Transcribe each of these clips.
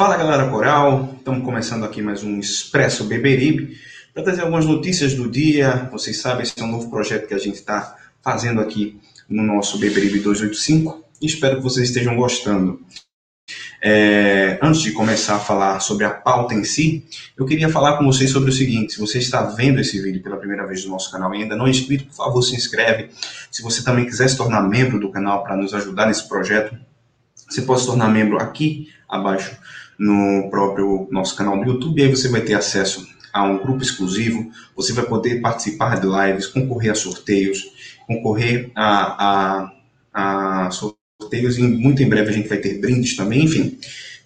Fala galera coral, estamos começando aqui mais um Expresso Beberibe para trazer algumas notícias do dia. Vocês sabem, esse é um novo projeto que a gente está fazendo aqui no nosso Beberibe 285 e espero que vocês estejam gostando. É, antes de começar a falar sobre a pauta em si, eu queria falar com vocês sobre o seguinte: se você está vendo esse vídeo pela primeira vez no nosso canal e ainda não é inscrito, por favor, se inscreve. Se você também quiser se tornar membro do canal para nos ajudar nesse projeto, você pode se tornar membro aqui abaixo no próprio nosso canal do YouTube, e aí você vai ter acesso a um grupo exclusivo, você vai poder participar de lives, concorrer a sorteios, concorrer a, a, a sorteios e muito em breve a gente vai ter brindes também, enfim,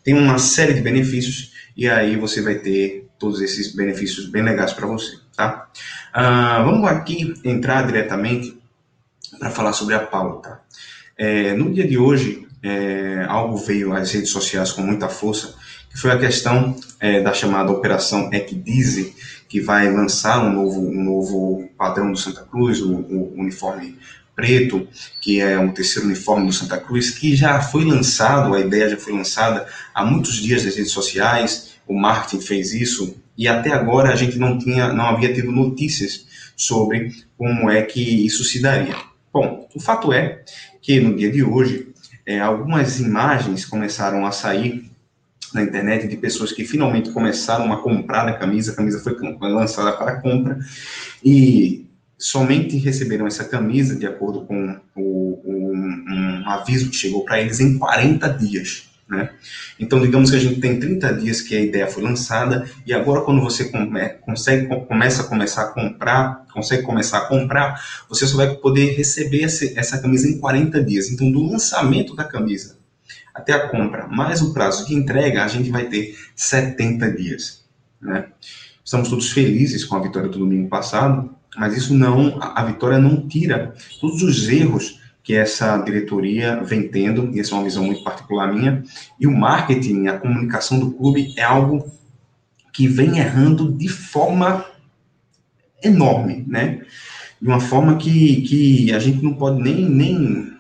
tem uma série de benefícios e aí você vai ter todos esses benefícios bem legais para você, tá? Uh, vamos aqui entrar diretamente para falar sobre a pauta. É, no dia de hoje, é, algo veio às redes sociais com muita força, que foi a questão é, da chamada Operação ECDIZE, que vai lançar um novo, um novo padrão do Santa Cruz, o, o uniforme preto, que é o terceiro uniforme do Santa Cruz, que já foi lançado, a ideia já foi lançada há muitos dias nas redes sociais, o marketing fez isso, e até agora a gente não tinha, não havia tido notícias sobre como é que isso se daria. Bom, o fato é que no dia de hoje é, algumas imagens começaram a sair na internet de pessoas que finalmente começaram a comprar a camisa, a camisa foi lançada para compra e somente receberam essa camisa de acordo com o, o um, um aviso que chegou para eles em 40 dias. Né? Então, digamos que a gente tem 30 dias que a ideia foi lançada e agora quando você come, consegue começa a começar a comprar, consegue começar a comprar, você só vai poder receber essa, essa camisa em 40 dias. Então, do lançamento da camisa até a compra, mais o prazo de entrega, a gente vai ter 70 dias. Né? Estamos todos felizes com a vitória do domingo passado, mas isso não, a vitória não tira todos os erros que essa diretoria vem tendo, e essa é uma visão muito particular minha, e o marketing, a comunicação do clube é algo que vem errando de forma enorme, né? De uma forma que, que a gente não pode nem, nem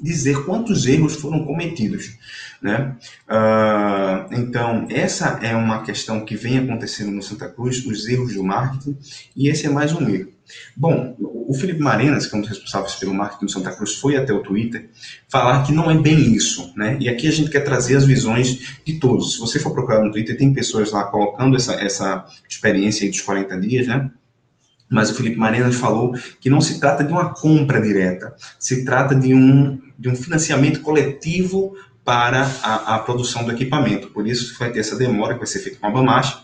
dizer quantos erros foram cometidos, né? Uh, então, essa é uma questão que vem acontecendo no Santa Cruz, os erros do marketing, e esse é mais um erro. Bom, o Felipe Marenas, que é um dos responsáveis pelo marketing do Santa Cruz, foi até o Twitter falar que não é bem isso, né? E aqui a gente quer trazer as visões de todos. Se você for procurar no Twitter, tem pessoas lá colocando essa, essa experiência aí dos 40 dias, né? Mas o Felipe Marenas falou que não se trata de uma compra direta, se trata de um, de um financiamento coletivo para a, a produção do equipamento. Por isso vai ter essa demora que vai ser feita com a Bamash,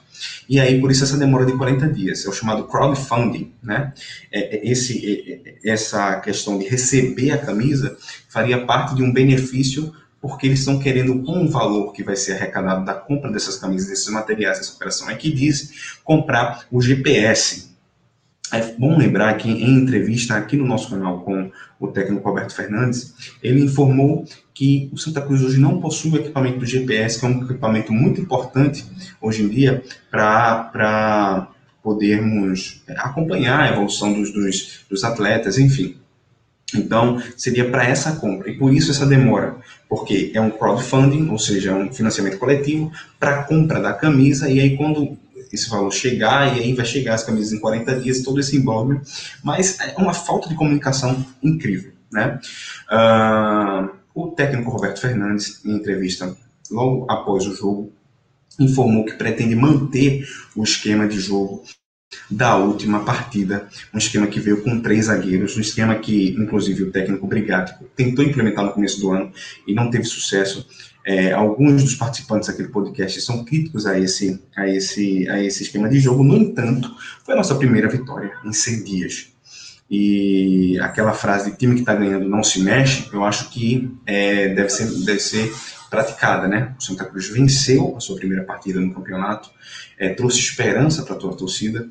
e aí por isso essa demora de 40 dias. É o chamado crowdfunding, né? É, é esse, é, essa questão de receber a camisa faria parte de um benefício porque eles estão querendo, com valor que vai ser arrecadado da compra dessas camisas, desses materiais, dessa operação é que diz, comprar o GPS, é bom lembrar que em entrevista aqui no nosso canal com o técnico Roberto Fernandes, ele informou que o Santa Cruz hoje não possui o equipamento do GPS, que é um equipamento muito importante hoje em dia para podermos acompanhar a evolução dos, dos, dos atletas, enfim. Então, seria para essa compra. E por isso essa demora, porque é um crowdfunding, ou seja, é um financiamento coletivo para a compra da camisa, e aí quando esse valor chegar, e aí vai chegar as camisas em 40 dias, todo esse imbróglio, mas é uma falta de comunicação incrível, né? Uh, o técnico Roberto Fernandes, em entrevista logo após o jogo, informou que pretende manter o esquema de jogo da última partida, um esquema que veio com três zagueiros, um esquema que, inclusive, o técnico Brigático tentou implementar no começo do ano e não teve sucesso. É, alguns dos participantes daquele podcast são críticos a esse, a, esse, a esse esquema de jogo, no entanto, foi a nossa primeira vitória em 100 dias. E aquela frase de time que está ganhando não se mexe, eu acho que é, deve, ser, deve ser praticada, né? O Santa Cruz venceu a sua primeira partida no campeonato, é, trouxe esperança para a torcida,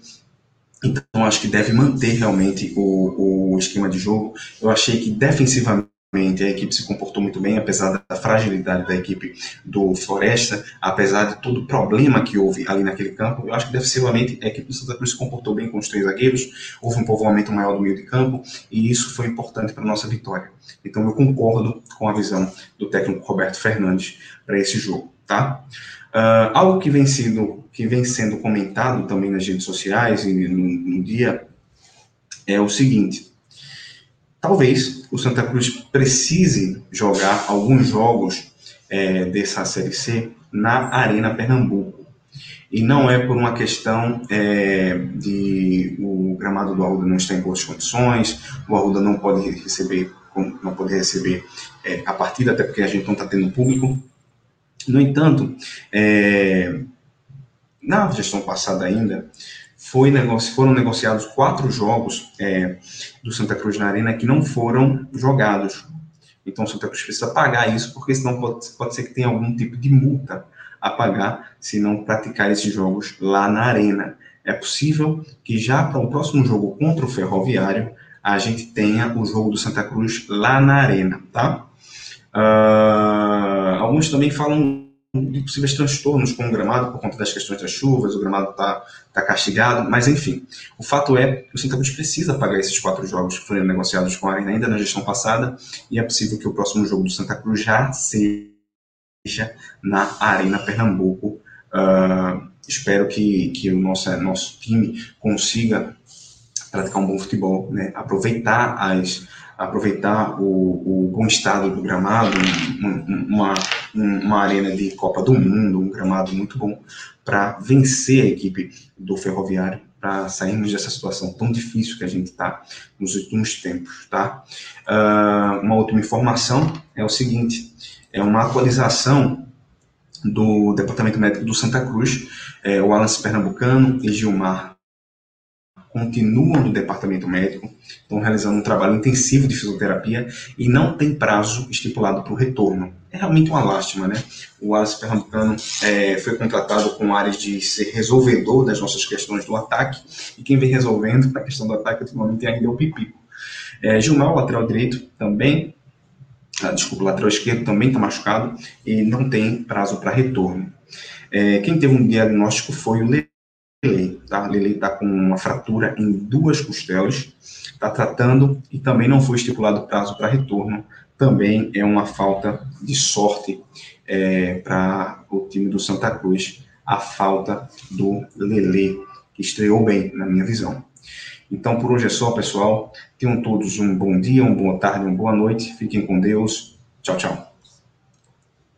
então acho que deve manter realmente o, o esquema de jogo. Eu achei que defensivamente a equipe se comportou muito bem, apesar da fragilidade da equipe do Floresta, apesar de todo o problema que houve ali naquele campo. Eu acho que defensivamente a equipe do Santa Cruz se comportou bem com os três zagueiros, houve um povoamento maior do meio de campo e isso foi importante para a nossa vitória. Então eu concordo com a visão do técnico Roberto Fernandes para esse jogo, tá? Uh, algo que vem, sido, que vem sendo comentado também nas redes sociais e no, no dia é o seguinte Talvez o Santa Cruz precise jogar alguns jogos é, dessa Série C na Arena Pernambuco. E não é por uma questão é, de o gramado do Arruda não estar em boas condições, o Arruda não pode receber, não pode receber é, a partida, até porque a gente não está tendo público. No entanto, é, na gestão passada ainda, foi negoci foram negociados quatro jogos é, do Santa Cruz na Arena que não foram jogados. Então, o Santa Cruz precisa pagar isso, porque senão pode, pode ser que tenha algum tipo de multa a pagar se não praticar esses jogos lá na Arena. É possível que já para o próximo jogo contra o Ferroviário, a gente tenha o jogo do Santa Cruz lá na Arena, tá? Uh, alguns também falam de possíveis transtornos com o gramado por conta das questões das chuvas, o gramado está tá castigado, mas enfim. O fato é que o Santa Cruz precisa pagar esses quatro jogos que foram negociados com a Arena ainda na gestão passada e é possível que o próximo jogo do Santa Cruz já seja na Arena Pernambuco. Uh, espero que, que o nosso, nosso time consiga praticar um bom futebol, né? aproveitar as aproveitar o, o bom estado do gramado, uma, uma arena de Copa do Mundo, um gramado muito bom para vencer a equipe do Ferroviário, para sairmos dessa situação tão difícil que a gente está nos últimos tempos, tá? Uh, uma última informação é o seguinte, é uma atualização do Departamento Médico do Santa Cruz, é, o Alan Pernambucano e Gilmar continuam no departamento médico, estão realizando um trabalho intensivo de fisioterapia e não tem prazo estipulado para o retorno. É realmente uma lástima, né? O Alice Pernambucano é, foi contratado com áreas de ser resolvedor das nossas questões do ataque e quem vem resolvendo a questão do ataque ultimamente ainda é o Pipico. É, Gilmar, lateral direito, também, ah, desculpa, lateral esquerdo também está machucado e não tem prazo para retorno. É, quem teve um diagnóstico foi o Lele, tá? Lele está com uma fratura em duas costelas, está tratando e também não foi estipulado prazo para retorno. Também é uma falta de sorte é, para o time do Santa Cruz, a falta do Lele, que estreou bem, na minha visão. Então, por hoje é só, pessoal. Tenham todos um bom dia, uma boa tarde, uma boa noite. Fiquem com Deus. Tchau, tchau.